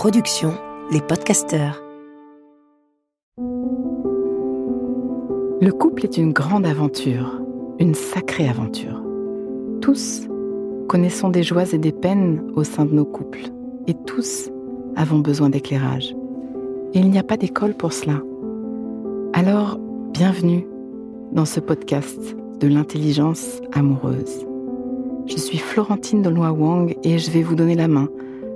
Production Les Podcasteurs. Le couple est une grande aventure, une sacrée aventure. Tous connaissons des joies et des peines au sein de nos couples, et tous avons besoin d'éclairage. Et il n'y a pas d'école pour cela. Alors, bienvenue dans ce podcast de l'intelligence amoureuse. Je suis Florentine Dolnois Wang et je vais vous donner la main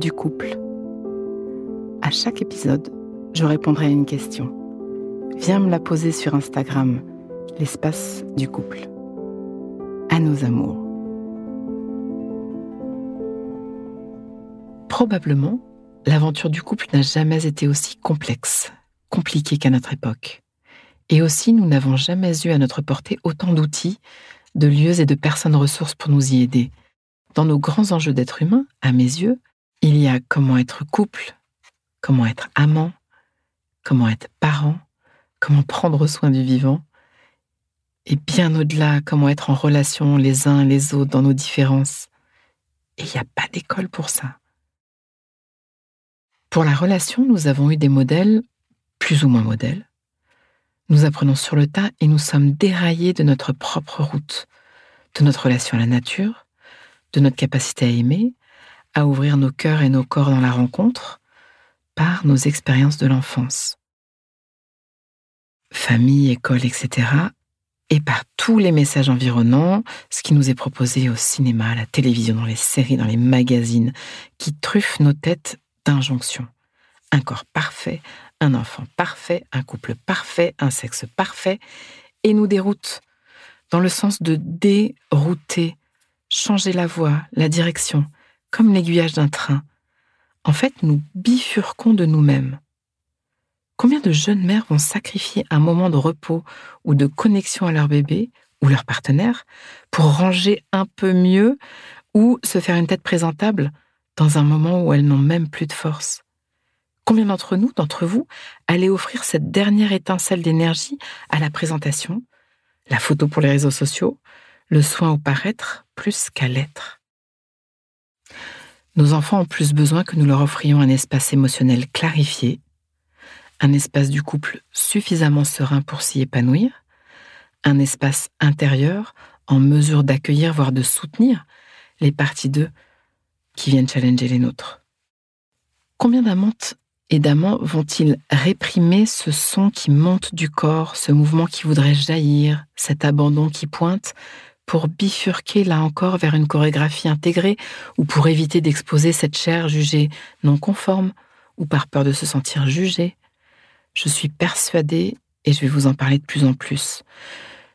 du couple. À chaque épisode, je répondrai à une question. Viens me la poser sur Instagram, l'espace du couple. À nos amours. Probablement, l'aventure du couple n'a jamais été aussi complexe, compliquée qu'à notre époque. Et aussi, nous n'avons jamais eu à notre portée autant d'outils, de lieux et de personnes ressources pour nous y aider. Dans nos grands enjeux d'être humain, à mes yeux, il y a comment être couple, comment être amant, comment être parent, comment prendre soin du vivant, et bien au-delà, comment être en relation les uns les autres dans nos différences. Et il n'y a pas d'école pour ça. Pour la relation, nous avons eu des modèles, plus ou moins modèles. Nous apprenons sur le tas et nous sommes déraillés de notre propre route, de notre relation à la nature, de notre capacité à aimer, à ouvrir nos cœurs et nos corps dans la rencontre par nos expériences de l'enfance. Famille, école, etc. Et par tous les messages environnants, ce qui nous est proposé au cinéma, à la télévision, dans les séries, dans les magazines, qui truffent nos têtes d'injonctions. Un corps parfait, un enfant parfait, un couple parfait, un sexe parfait, et nous déroutent dans le sens de dérouter, changer la voie, la direction, comme l'aiguillage d'un train. En fait, nous bifurquons de nous-mêmes. Combien de jeunes mères vont sacrifier un moment de repos ou de connexion à leur bébé ou leur partenaire pour ranger un peu mieux ou se faire une tête présentable dans un moment où elles n'ont même plus de force? Combien d'entre nous, d'entre vous, allez offrir cette dernière étincelle d'énergie à la présentation, la photo pour les réseaux sociaux, le soin au paraître plus qu'à l'être? Nos enfants ont plus besoin que nous leur offrions un espace émotionnel clarifié, un espace du couple suffisamment serein pour s'y épanouir, un espace intérieur en mesure d'accueillir, voire de soutenir les parties d'eux qui viennent challenger les nôtres. Combien d'amantes et d'amants vont-ils réprimer ce son qui monte du corps, ce mouvement qui voudrait jaillir, cet abandon qui pointe, pour bifurquer là encore vers une chorégraphie intégrée ou pour éviter d'exposer cette chair jugée non conforme ou par peur de se sentir jugée. Je suis persuadée, et je vais vous en parler de plus en plus,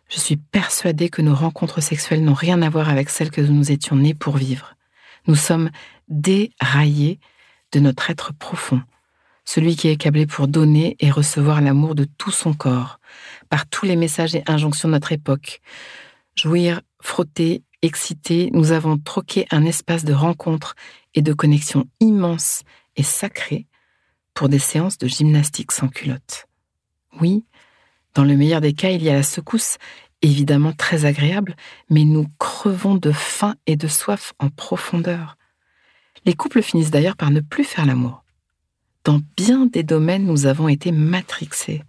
je suis persuadée que nos rencontres sexuelles n'ont rien à voir avec celles que nous étions nés pour vivre. Nous sommes déraillés de notre être profond, celui qui est câblé pour donner et recevoir l'amour de tout son corps, par tous les messages et injonctions de notre époque, Jouir, frotter, exciter, nous avons troqué un espace de rencontre et de connexion immense et sacré pour des séances de gymnastique sans culotte. Oui, dans le meilleur des cas, il y a la secousse, évidemment très agréable, mais nous crevons de faim et de soif en profondeur. Les couples finissent d'ailleurs par ne plus faire l'amour. Dans bien des domaines, nous avons été matrixés.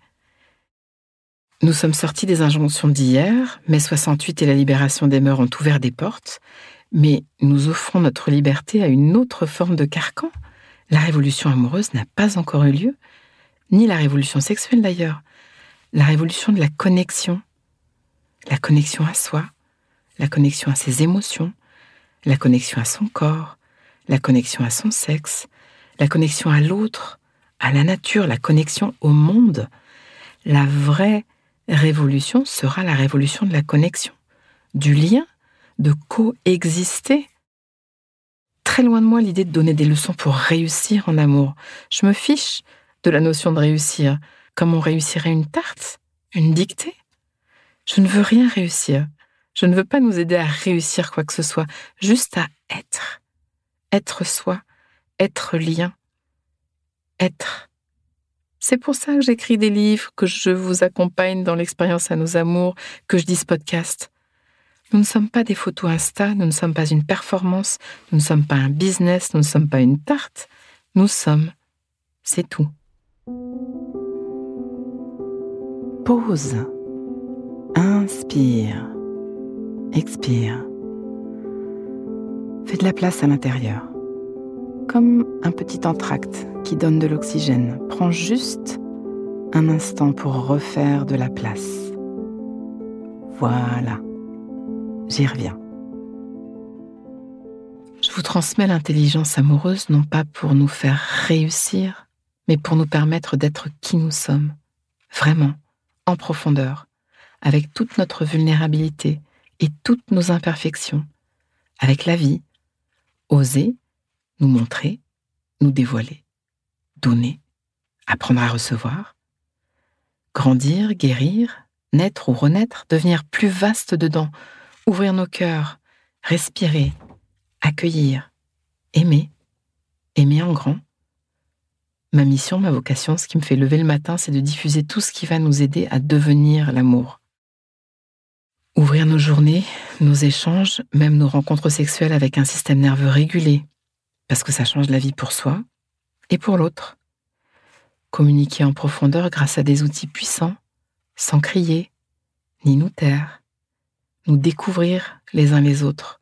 Nous sommes sortis des injonctions d'hier, mai 68 et la libération des mœurs ont ouvert des portes, mais nous offrons notre liberté à une autre forme de carcan. La révolution amoureuse n'a pas encore eu lieu, ni la révolution sexuelle d'ailleurs. La révolution de la connexion. La connexion à soi, la connexion à ses émotions, la connexion à son corps, la connexion à son sexe, la connexion à l'autre, à la nature, la connexion au monde. La vraie révolution sera la révolution de la connexion, du lien, de coexister. très loin de moi l'idée de donner des leçons pour réussir en amour. Je me fiche de la notion de réussir, comme on réussirait une tarte, une dictée? Je ne veux rien réussir. Je ne veux pas nous aider à réussir quoi que ce soit, juste à être. Être soi, être lien, être. C'est pour ça que j'écris des livres, que je vous accompagne dans l'expérience à nos amours, que je dis ce podcast. Nous ne sommes pas des photos Insta, nous ne sommes pas une performance, nous ne sommes pas un business, nous ne sommes pas une tarte. Nous sommes. C'est tout. Pause. Inspire. Expire. Fais de la place à l'intérieur. Comme un petit entracte qui donne de l'oxygène. Prends juste un instant pour refaire de la place. Voilà. J'y reviens. Je vous transmets l'intelligence amoureuse non pas pour nous faire réussir, mais pour nous permettre d'être qui nous sommes, vraiment, en profondeur, avec toute notre vulnérabilité et toutes nos imperfections, avec la vie, oser, nous montrer, nous dévoiler, donner, apprendre à recevoir, grandir, guérir, naître ou renaître, devenir plus vaste dedans, ouvrir nos cœurs, respirer, accueillir, aimer, aimer en grand. Ma mission, ma vocation, ce qui me fait lever le matin, c'est de diffuser tout ce qui va nous aider à devenir l'amour. Ouvrir nos journées, nos échanges, même nos rencontres sexuelles avec un système nerveux régulé, parce que ça change la vie pour soi et pour l'autre. Communiquer en profondeur grâce à des outils puissants, sans crier, ni nous taire, nous découvrir les uns les autres,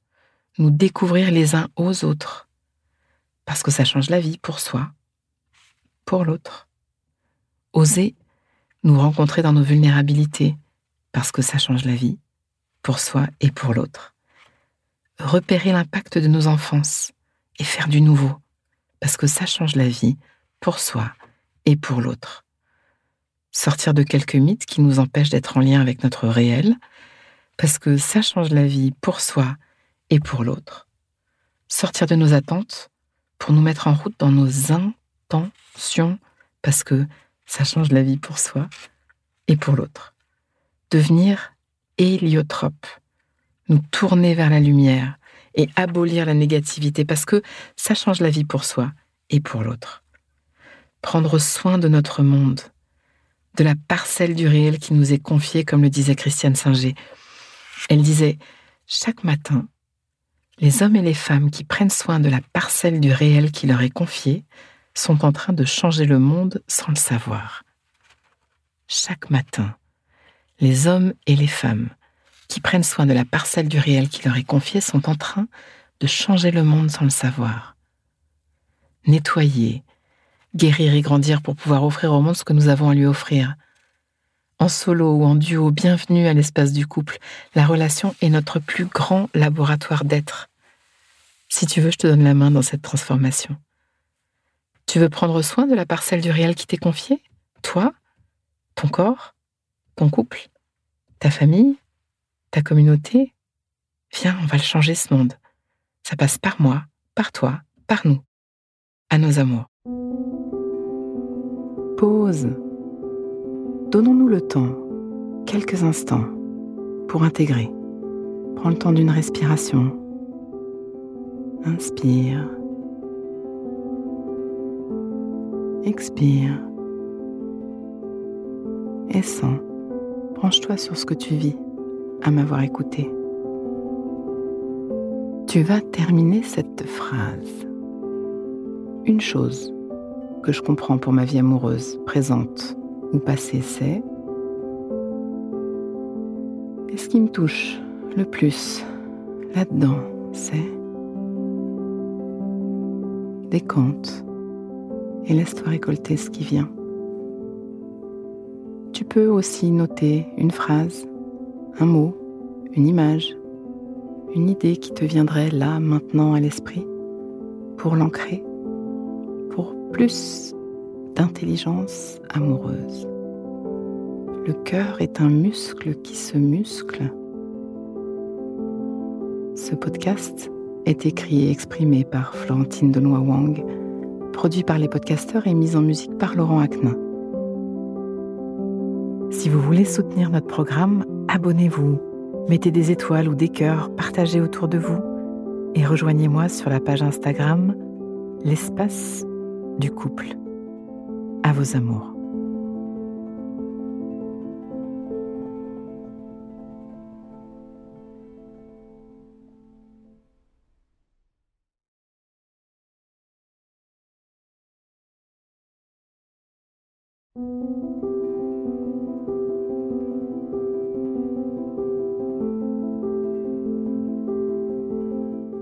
nous découvrir les uns aux autres, parce que ça change la vie pour soi, pour l'autre. Oser nous rencontrer dans nos vulnérabilités, parce que ça change la vie, pour soi et pour l'autre. Repérer l'impact de nos enfances et faire du nouveau, parce que ça change la vie, pour soi et pour l'autre. Sortir de quelques mythes qui nous empêchent d'être en lien avec notre réel, parce que ça change la vie pour soi et pour l'autre. Sortir de nos attentes pour nous mettre en route dans nos intentions, parce que ça change la vie pour soi et pour l'autre. Devenir héliotrope, nous tourner vers la lumière et abolir la négativité, parce que ça change la vie pour soi et pour l'autre. Prendre soin de notre monde, de la parcelle du réel qui nous est confiée, comme le disait Christiane Singer, elle disait, chaque matin, les hommes et les femmes qui prennent soin de la parcelle du réel qui leur est confiée sont en train de changer le monde sans le savoir. Chaque matin, les hommes et les femmes qui prennent soin de la parcelle du réel qui leur est confiée sont en train de changer le monde sans le savoir. Nettoyer, guérir et grandir pour pouvoir offrir au monde ce que nous avons à lui offrir, en solo ou en duo, bienvenue à l'espace du couple. La relation est notre plus grand laboratoire d'être. Si tu veux, je te donne la main dans cette transformation. Tu veux prendre soin de la parcelle du réel qui t'est confiée? Toi? Ton corps? Ton couple? Ta famille? Ta communauté Viens, on va le changer ce monde. Ça passe par moi, par toi, par nous. À nos amours. Pause Donnons-nous le temps, quelques instants, pour intégrer. Prends le temps d'une respiration. Inspire. Expire. Et sens. Branche-toi sur ce que tu vis à m'avoir écouté. Tu vas terminer cette phrase. Une chose que je comprends pour ma vie amoureuse présente ou passé c'est. Et ce qui me touche le plus là-dedans, c'est décompte et laisse-toi récolter ce qui vient. Tu peux aussi noter une phrase, un mot, une image, une idée qui te viendrait là maintenant à l'esprit pour l'ancrer, pour plus d'intelligence amoureuse. Le cœur est un muscle qui se muscle. Ce podcast est écrit et exprimé par Florentine Denois Wang, produit par les podcasteurs et mis en musique par Laurent Aknin. Si vous voulez soutenir notre programme, abonnez-vous, mettez des étoiles ou des cœurs, partagez autour de vous et rejoignez-moi sur la page Instagram L'espace du couple. À vos amours.